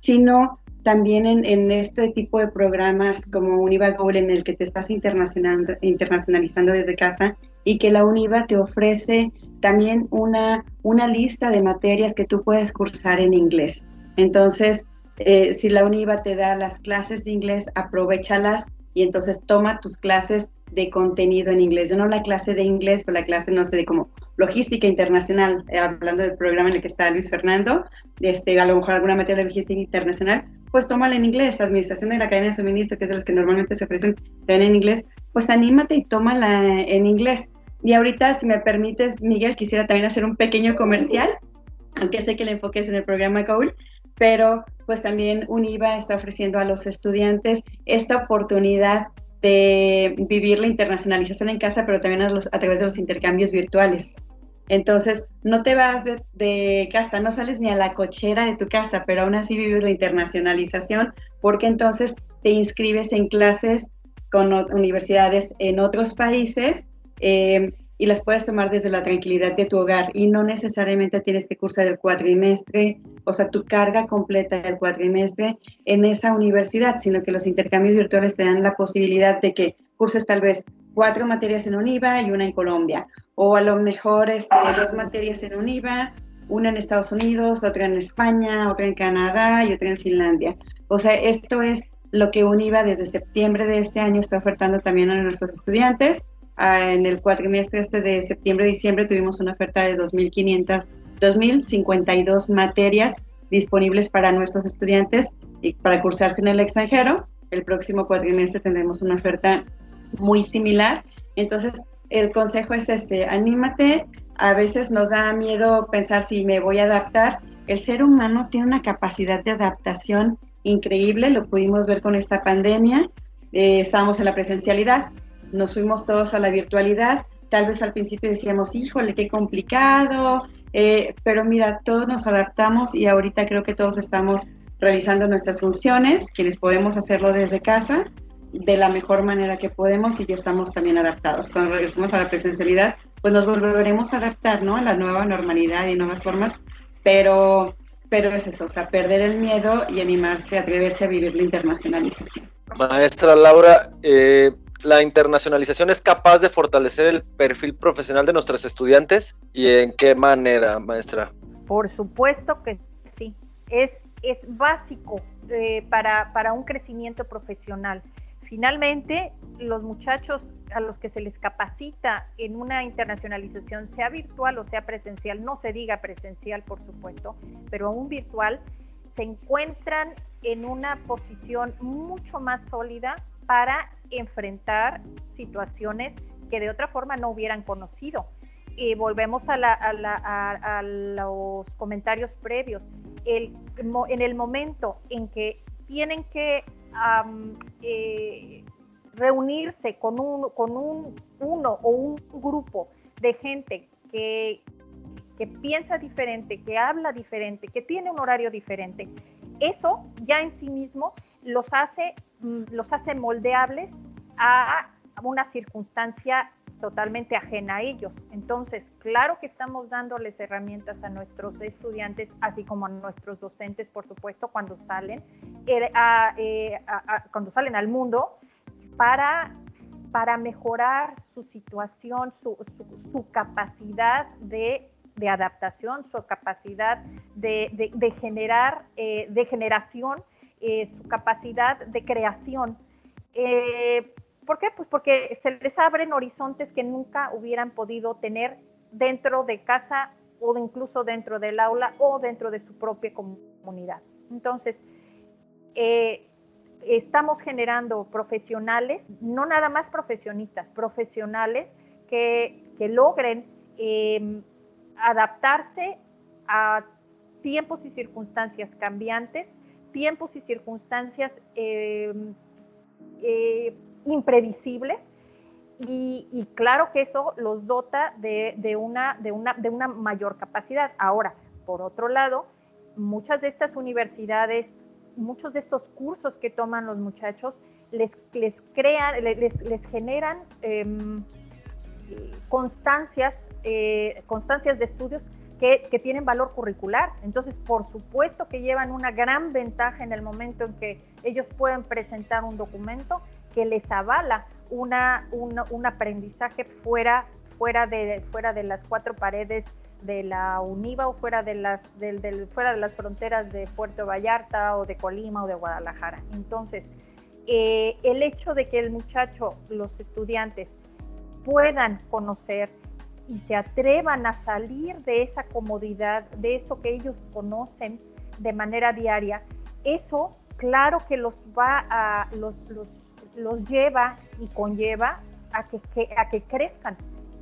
S3: sino también en, este tipo de programas como Univa Gold en el que te estás internacionalizando desde casa y que la Univa te ofrece también una, una lista de materias que tú puedes cursar en inglés. Entonces, eh, si la Univa te da las clases de inglés, aprovechalas y entonces toma tus clases de contenido en inglés. Yo no la clase de inglés, pero la clase, no sé, de como logística internacional, eh, hablando del programa en el que está Luis Fernando, este, a lo mejor alguna materia de logística internacional, pues tómala en inglés, administración de la cadena de suministro, que es de los que normalmente se ofrecen en inglés, pues anímate y tómala en inglés. Y ahorita, si me permites, Miguel, quisiera también hacer un pequeño comercial, aunque sé que el enfoque es en el programa Goal, pero pues también UNIVA está ofreciendo a los estudiantes esta oportunidad de vivir la internacionalización en casa, pero también a, través de los intercambios virtuales. Entonces, no te vas de, casa, no sales ni a la cochera de tu casa, pero aún así vives la internacionalización, porque entonces te inscribes en clases con universidades en otros países eh, y las puedes tomar desde la tranquilidad de tu hogar y no necesariamente tienes que cursar el cuatrimestre, o sea, tu carga completa del cuatrimestre en esa universidad, sino que los intercambios virtuales te dan la posibilidad de que curses tal vez cuatro materias en UNIVA y una en Colombia, o a lo mejor este, dos materias en UNIVA, una en Estados Unidos, otra en España, otra en Canadá y otra en Finlandia. O sea, esto es lo que UNIVA desde septiembre de este año está ofertando también a nuestros estudiantes en el cuatrimestre este de septiembre-diciembre tuvimos una oferta de 2.500, 2.052 materias disponibles para nuestros estudiantes y para cursarse en el extranjero. El próximo cuatrimestre tendremos una oferta muy similar. Entonces, el consejo es este, anímate. A veces nos da miedo pensar si me voy a adaptar. El ser humano tiene una capacidad de adaptación increíble, lo pudimos ver con esta pandemia. Eh, estábamos en la presencialidad, nos fuimos todos a la virtualidad. Tal vez al principio decíamos, híjole, qué complicado, eh, pero mira, todos nos adaptamos y ahorita creo que todos estamos realizando nuestras funciones, quienes podemos hacerlo desde casa de la mejor manera que podemos y ya estamos también adaptados. Cuando regresemos a la presencialidad, pues nos volveremos a adaptar, ¿no? A la nueva normalidad y nuevas formas, pero, pero es eso, o sea, perder el miedo y animarse, atreverse a vivir la internacionalización.
S2: Maestra Laura, eh, la internacionalización es capaz de fortalecer el perfil profesional de nuestros estudiantes y en qué manera, maestra?
S4: Por supuesto que sí, es, es básico eh, para, para un crecimiento profesional. Finalmente, los muchachos a los que se les capacita en una internacionalización, sea virtual o sea presencial, no se diga presencial, por supuesto, pero aún virtual, se encuentran en una posición mucho más sólida para enfrentar situaciones que de otra forma no hubieran conocido. Y volvemos a, los comentarios previos. El, en el momento en que tienen que eh, reunirse con, un, con un, uno o un grupo de gente que, que piensa diferente, que habla diferente, que tiene un horario diferente, eso ya en sí mismo los hace, mm, los hace moldeables a una circunstancia totalmente ajena a ellos. Entonces, claro que estamos dándoles herramientas a nuestros estudiantes, así como a nuestros docentes, por supuesto, cuando salen, eh, eh, cuando salen al mundo, para, para mejorar su situación, su, capacidad de, adaptación, su capacidad de, generar, eh, de generación, su capacidad de creación. ¿Por qué? Pues porque se les abren horizontes que nunca hubieran podido tener dentro de casa o incluso dentro del aula o dentro de su propia comunidad. Entonces, eh, estamos generando profesionales, no nada más profesionistas, profesionales que, logren em, adaptarse a tiempos y circunstancias cambiantes, tiempos y circunstancias em, eh, imprevisibles y, claro que eso los dota de, una, de, una, de una mayor capacidad. Ahora, por otro lado, muchas de estas universidades, muchos de estos cursos que toman los muchachos, les, les crean, les, les generan em, constancias, eh, constancias de estudios que, tienen valor curricular. Entonces, por supuesto que llevan una gran ventaja en el momento en que ellos pueden presentar un documento que les avala una, un aprendizaje fuera, fuera, de, fuera de las cuatro paredes de la UNIVA o fuera de, las, fuera de las fronteras de Puerto Vallarta o de Colima o de Guadalajara. Entonces, eh, el hecho de que el muchacho, los estudiantes, puedan conocer y se atrevan a salir de esa comodidad, de eso que ellos conocen de manera diaria, eso claro que los va a, los, los los lleva y conlleva a que, a que crezcan.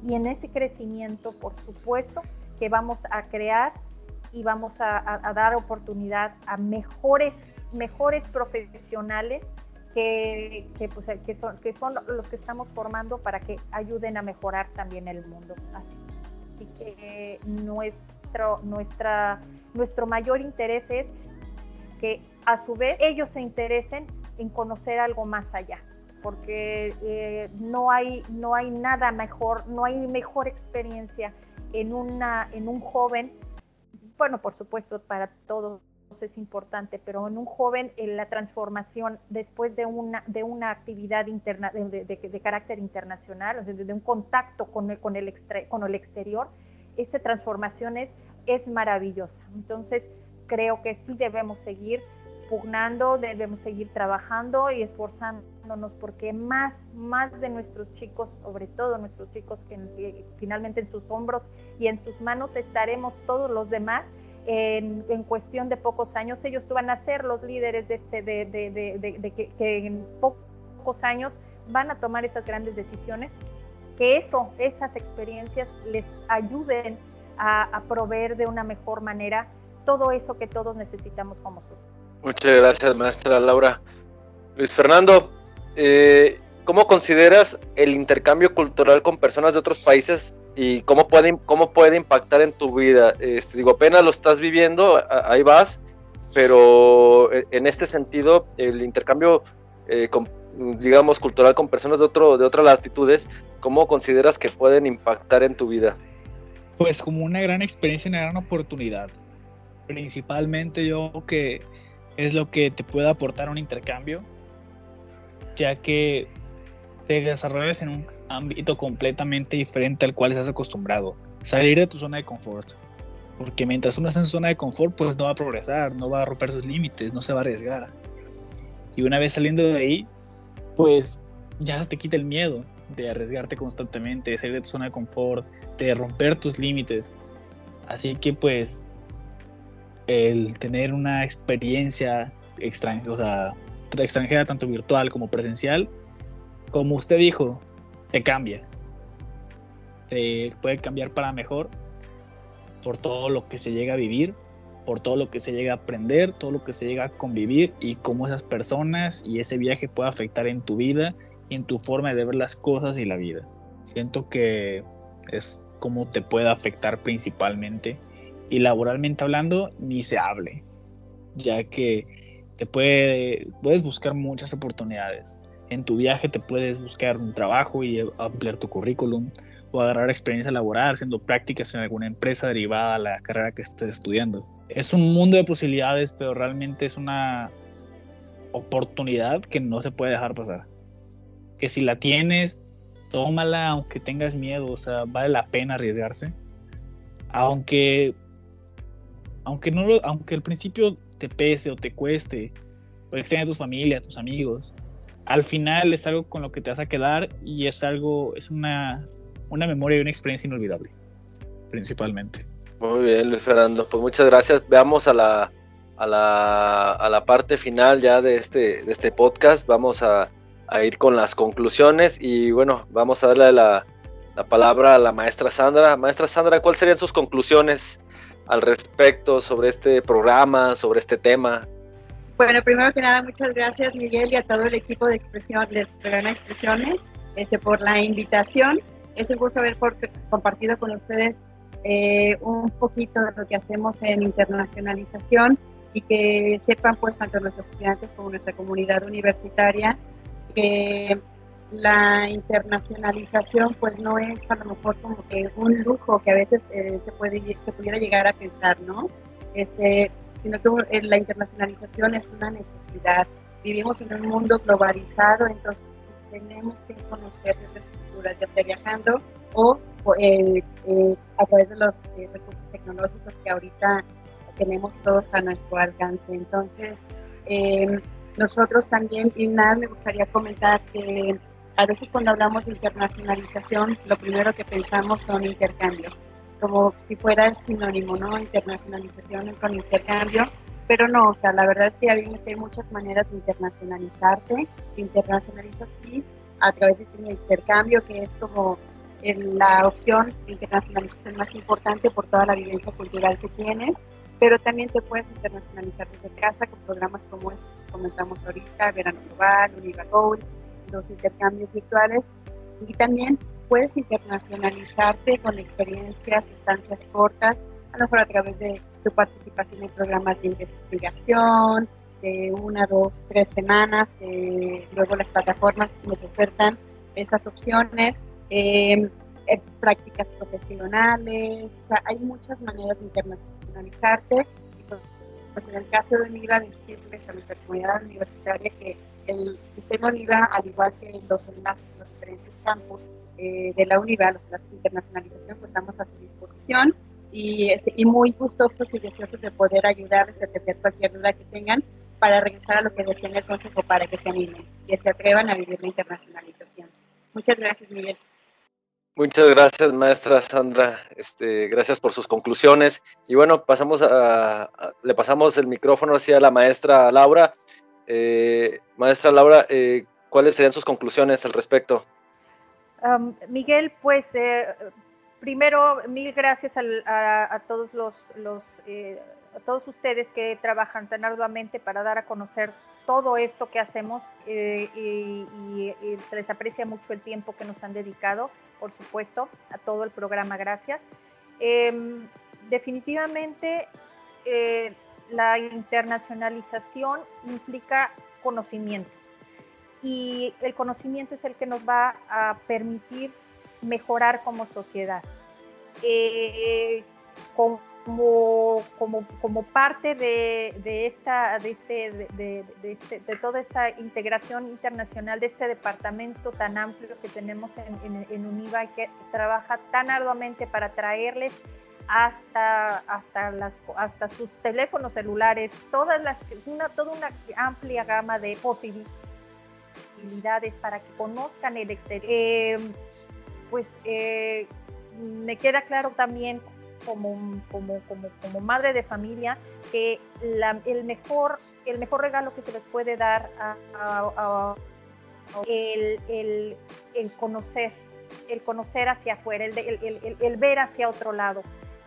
S4: Y en ese crecimiento, por supuesto, que vamos a crear y vamos a, dar oportunidad a mejores, mejores profesionales que, que, pues, que, son, que son los que estamos formando para que ayuden a mejorar también el mundo. Así que nuestro, nuestra, nuestro mayor interés es que a su vez ellos se interesen en conocer algo más allá, porque eh, no, hay, no hay nada mejor, no hay mejor experiencia en, una, en un joven, bueno, por supuesto para todos es importante, pero en un joven en la transformación después de una, de una actividad interna, de, de, carácter internacional, de, de, un contacto con el, con, el con el exterior, esa transformación es, es maravillosa. Entonces, creo que sí debemos seguir pugnando, debemos seguir trabajando y esforzándonos porque más, más de nuestros chicos, sobre todo nuestros chicos que, finalmente en sus hombros y en sus manos estaremos todos los demás. En, cuestión de pocos años ellos van a ser los líderes de, este, de, de, que, en pocos años van a tomar esas grandes decisiones, que eso, esas experiencias les ayuden a, a proveer de una mejor manera todo eso que todos necesitamos como sociedad.
S2: Muchas gracias, maestra Laura. Luis Fernando, eh, ¿cómo consideras el intercambio cultural con personas de otros países y cómo puede, cómo puede impactar en tu vida? Este, digo, apenas lo estás viviendo, ahí vas, pero eh, en este sentido, el intercambio, eh, digamos, cultural con personas de, otro, de otras latitudes, ¿cómo consideras que pueden impactar en tu vida?
S5: Pues como una gran experiencia, una gran oportunidad. Principalmente yo que es lo que te puede aportar un intercambio, ya que te desarrollas en un ámbito completamente diferente al cual estás acostumbrado. Salir de tu zona de confort. Porque mientras uno está en zona de confort, pues no va a progresar, no va a romper sus límites, no se va a arriesgar. Y una vez saliendo de ahí, pues ya te quita el miedo de arriesgarte constantemente, de salir de tu zona de confort, de romper tus límites. Así que pues el tener una experiencia extranjera, extranjera, tanto virtual como presencial, como usted dijo, te cambia. Te puede cambiar para mejor por todo lo que se llega a vivir, por todo lo que se llega a aprender, todo lo que se llega a convivir y cómo esas personas y ese viaje puede afectar en tu vida y en tu forma de ver las cosas y la vida. Siento que es como te puede afectar principalmente y laboralmente hablando ni se hable, ya que te puede, puedes buscar muchas oportunidades. En tu viaje te puedes buscar un trabajo y ampliar tu currículum o agarrar experiencia laboral haciendo prácticas en alguna empresa derivada a la carrera que estés estudiando. Es un mundo de posibilidades, pero realmente es una oportunidad que no se puede dejar pasar. Que si la tienes, tómala aunque tengas miedo, o sea, vale la pena arriesgarse. Aunque aunque no aunque al principio te pese o te cueste, o extraña a tu familia, a tus amigos, al final es algo con lo que te vas a quedar y es algo, es una, una memoria y una experiencia inolvidable, principalmente.
S2: Muy bien, Luis Fernando, pues muchas gracias. Veamos a la, a la, a la parte final ya de este, de este podcast. Vamos a, a ir con las conclusiones y bueno, vamos a darle la, la palabra a la maestra Sandra. Maestra Sandra, ¿cuáles serían sus conclusiones al respecto sobre este programa, sobre este tema?
S3: Bueno, primero que nada, muchas gracias Miguel y a todo el equipo de expresión de programa Expresiones este, por la invitación. Es un gusto haber compartido con ustedes eh, un poquito de lo que hacemos en internacionalización y que sepan pues tanto nuestros estudiantes como nuestra comunidad universitaria que la internacionalización pues no es a lo mejor como que un lujo que a veces eh, se puede se pudiera llegar a pensar no este sino que eh, la internacionalización es una necesidad. Vivimos en un mundo globalizado entonces tenemos que conocer nuestras culturas ya sea viajando o eh, a través de los recursos tecnológicos que ahorita tenemos todos a nuestro alcance. Entonces nosotros también, y nada, me gustaría comentar que a veces cuando hablamos de internacionalización, lo primero que pensamos son intercambios, como si fuera sinónimo, ¿no? Internacionalización con intercambio, pero no, o sea, la verdad es que hay muchas maneras de internacionalizarte, te internacionalizas sí a través de un intercambio, que es como la opción de internacionalización más importante por toda la vivencia cultural que tienes, pero también te puedes internacionalizar desde casa con programas como este que comentamos ahorita, Verano Global, Univa los intercambios virtuales. Y también puedes internacionalizarte con experiencias, estancias cortas, a lo mejor a través de tu participación en programas de investigación, de una, dos, tres semanas, luego las plataformas nos ofertan esas opciones, em, eh, prácticas profesionales, hay muchas maneras de internacionalizarte. Pues, en el caso de MIVA, decirles a nuestra comunidad universitaria que el sistema UNIVA, al igual que los enlaces de los diferentes campus eh, de la UNIVA, los enlaces de internacionalización, pues estamos a su disposición y, este, y muy gustosos y deseosos de poder ayudarles a atender cualquier duda que tengan para regresar a lo que decía en el consejo para que se animen y se atrevan a vivir la internacionalización. Muchas gracias, Miguel.
S2: Muchas gracias, maestra Sandra. Este, gracias por sus conclusiones. Y bueno, pasamos a, le pasamos el micrófono hacia la maestra Laura. Eh, maestra Laura, eh, ¿cuáles serían sus conclusiones al respecto?
S4: Miguel, pues eh, primero mil gracias a, todos los, a todos ustedes que trabajan tan arduamente para dar a conocer todo esto que hacemos y, y, se les aprecia mucho el tiempo que nos han dedicado, por supuesto, a todo el programa, gracias. Em, definitivamente la internacionalización implica conocimiento y el conocimiento es el que nos va a permitir mejorar como sociedad. Eh, como, parte de, esta, este, de, este, de, toda esta integración internacional, de este departamento tan amplio que tenemos en, en, UNIVA y que trabaja tan arduamente para traerles hasta, hasta, sus teléfonos celulares, todas las, toda una amplia gama de posibilidades para que conozcan el exterior. Eh, pues eh, me queda claro también como, como, como, como madre de familia que el, mejor, el mejor regalo que se les puede dar a, el, el, el, conocer, el conocer hacia afuera, el, el, el, ver hacia otro lado.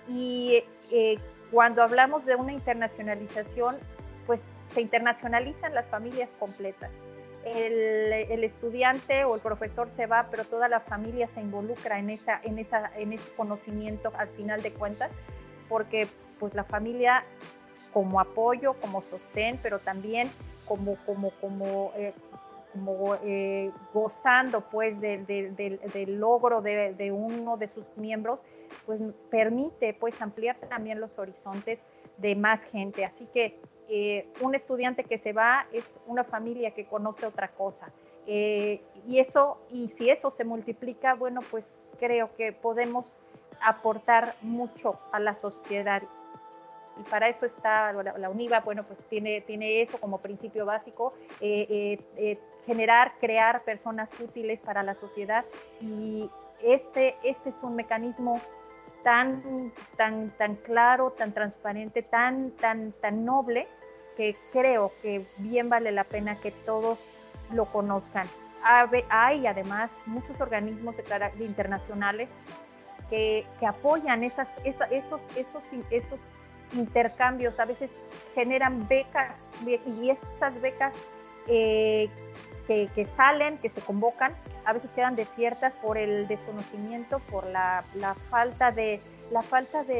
S4: Y eh, cuando hablamos de una internacionalización, pues se internacionalizan las familias completas. El, estudiante o el profesor se va, pero toda la familia se involucra en, esa, en, esa, en ese conocimiento al final de cuentas, porque pues la familia como apoyo, como sostén, pero también como, como, como, eh, como eh, gozando pues del logro de, de, uno de sus miembros, pues permite pues ampliar también los horizontes de más gente. Así que eh, un estudiante que se va es una familia que conoce otra cosa. Eh, y eso, y si eso se multiplica, bueno, pues creo que podemos aportar mucho a la sociedad. Y para eso está la, UNIVA, bueno, pues tiene, tiene eso como principio básico, eh, generar, crear personas útiles para la sociedad. Y este, este es un mecanismo tan, tan, tan claro, tan transparente, tan, tan, tan noble, que creo que bien vale la pena que todos lo conozcan. hay además muchos organismos internacionales que, apoyan esas, esos, esos, esos intercambios, a veces generan becas y estas becas eh, que, salen, que se convocan, a veces quedan desiertas por el desconocimiento, por la, falta de, la falta de,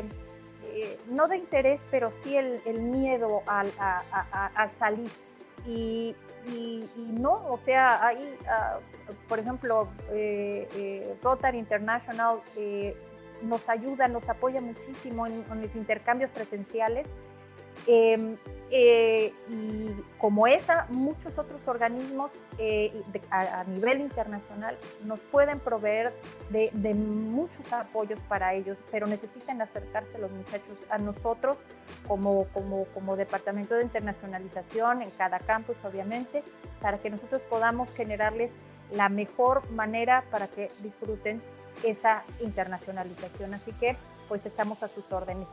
S4: eh, no de interés, pero sí el, miedo al, a, salir. Y, no, o sea, hay, ah, por ejemplo, eh, eh, Rotary International nos ayuda, nos apoya muchísimo en, en los intercambios presenciales Em, eh, y como esa, muchos otros organismos eh, a, nivel internacional nos pueden proveer de, muchos apoyos para ellos, pero necesitan acercarse los muchachos a nosotros como, como, como Departamento de Internacionalización en cada campus, obviamente, para que nosotros podamos generarles la mejor manera para que disfruten esa internacionalización. Así que, pues estamos a sus órdenes.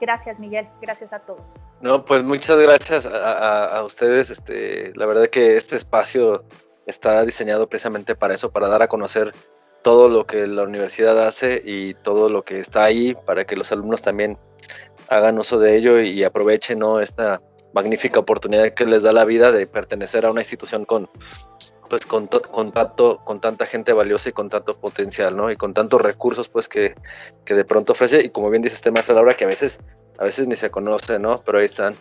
S4: Gracias, Miguel. Gracias a todos.
S2: No, pues muchas gracias a, ustedes. Este, la verdad que este espacio está diseñado precisamente para eso, para dar a conocer todo lo que la universidad hace y todo lo que está ahí para que los alumnos también hagan uso de ello y aprovechen ¿no? esta magnífica oportunidad que les da la vida de pertenecer a una institución con pues con, con, tanta gente valiosa y con tanto potencial, ¿no? Y con tantos recursos, pues, que, de pronto ofrece, y como bien dice este maestro Laura, que a veces, a veces ni se conoce, ¿no? Pero ahí están.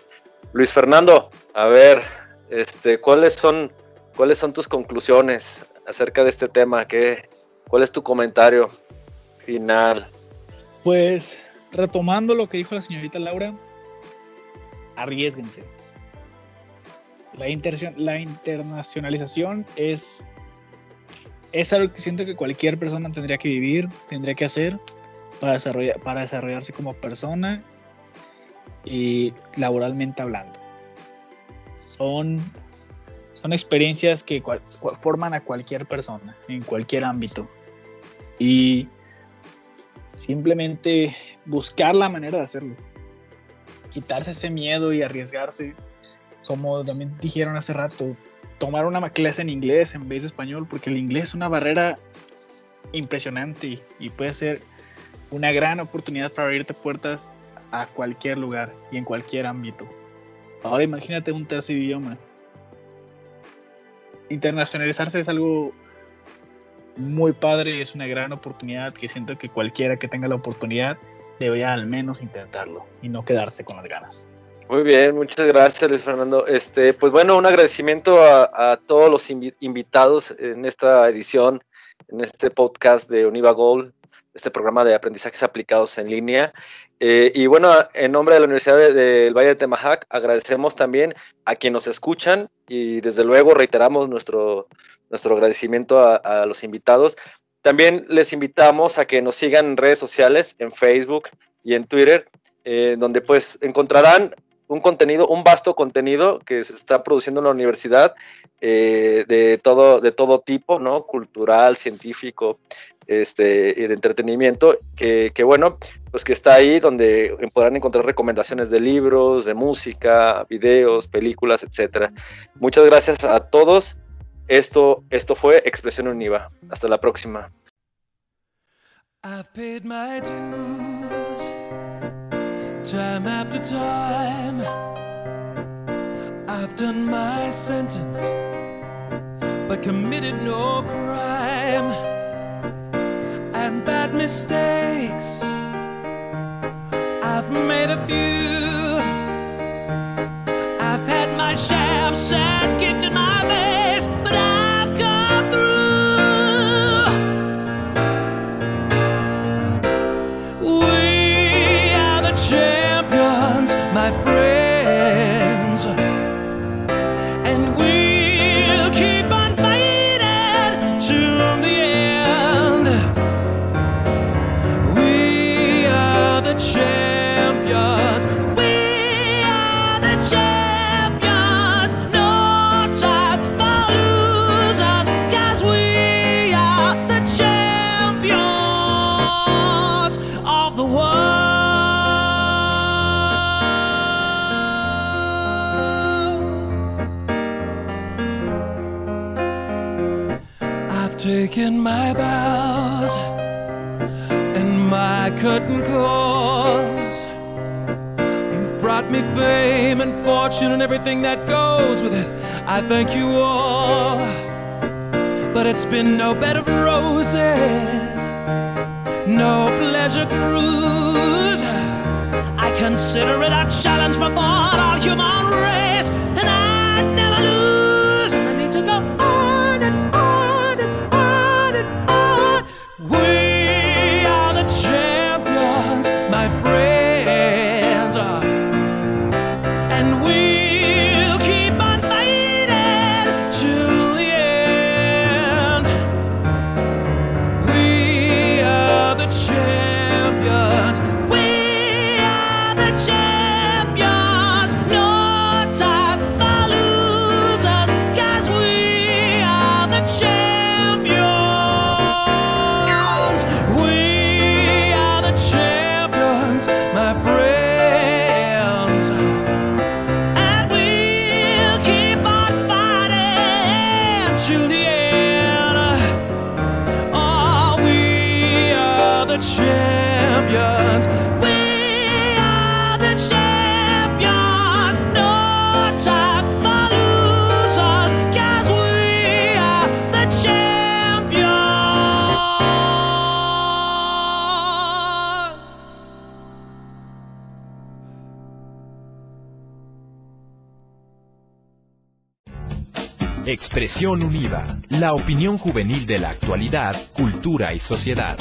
S2: Luis Fernando, a ver, este, ¿cuáles son, cuáles son tus conclusiones acerca de este tema? ¿Qué, ¿Cuál es tu comentario final?
S5: Pues, retomando lo que dijo la señorita Laura, arriesguense la, la internacionalización es, es algo que siento que cualquier persona tendría que vivir, tendría que hacer para, desarrollar, para desarrollarse como persona y laboralmente hablando. Son, son experiencias que forman a cualquier persona en cualquier ámbito. Y simplemente buscar la manera de hacerlo. Quitarse ese miedo y arriesgarse como también dijeron hace rato, tomar una clase en inglés en vez de español, porque el inglés es una barrera impresionante y puede ser una gran oportunidad para abrirte puertas a cualquier lugar y en cualquier ámbito. Ahora imagínate un tercer idioma. Internacionalizarse es algo muy padre, es una gran oportunidad que siento que cualquiera que tenga la oportunidad debería al menos intentarlo y no quedarse con las ganas.
S2: Muy bien, muchas gracias Luis Fernando. Este, pues bueno, un agradecimiento a, todos los invitados en esta edición, en este podcast de Univa Gold, este programa de aprendizajes aplicados en línea. Eh, y bueno, en nombre de la Universidad del Valle de Temajac, agradecemos también a quienes nos escuchan y desde luego reiteramos nuestro, nuestro agradecimiento a, los invitados. También les invitamos a que nos sigan en redes sociales, en Facebook y en Twitter, eh, donde pues encontrarán un contenido, un vasto contenido que se está produciendo en la universidad eh, de, todo, de todo tipo, ¿no? Cultural, científico, este, y de entretenimiento, que, bueno, pues que está ahí donde podrán encontrar recomendaciones de libros, de música, videos, películas, etcétera. Muchas gracias a todos. Esto, esto fue Expresión Univa. Hasta la próxima. Time after time. I've done my sentence, but committed no crime. And bad mistakes, I've made a few. I've had my share of sad kicked in my
S6: taken my bows and my curtain calls. You've brought me fame and fortune and everything that goes with it. I thank you all. But it's been no bed of roses, no pleasure cruise. I consider it a challenge before all human race, and I'd never lose.
S1: Expresión Unida, la opinión juvenil de la actualidad, cultura y sociedad.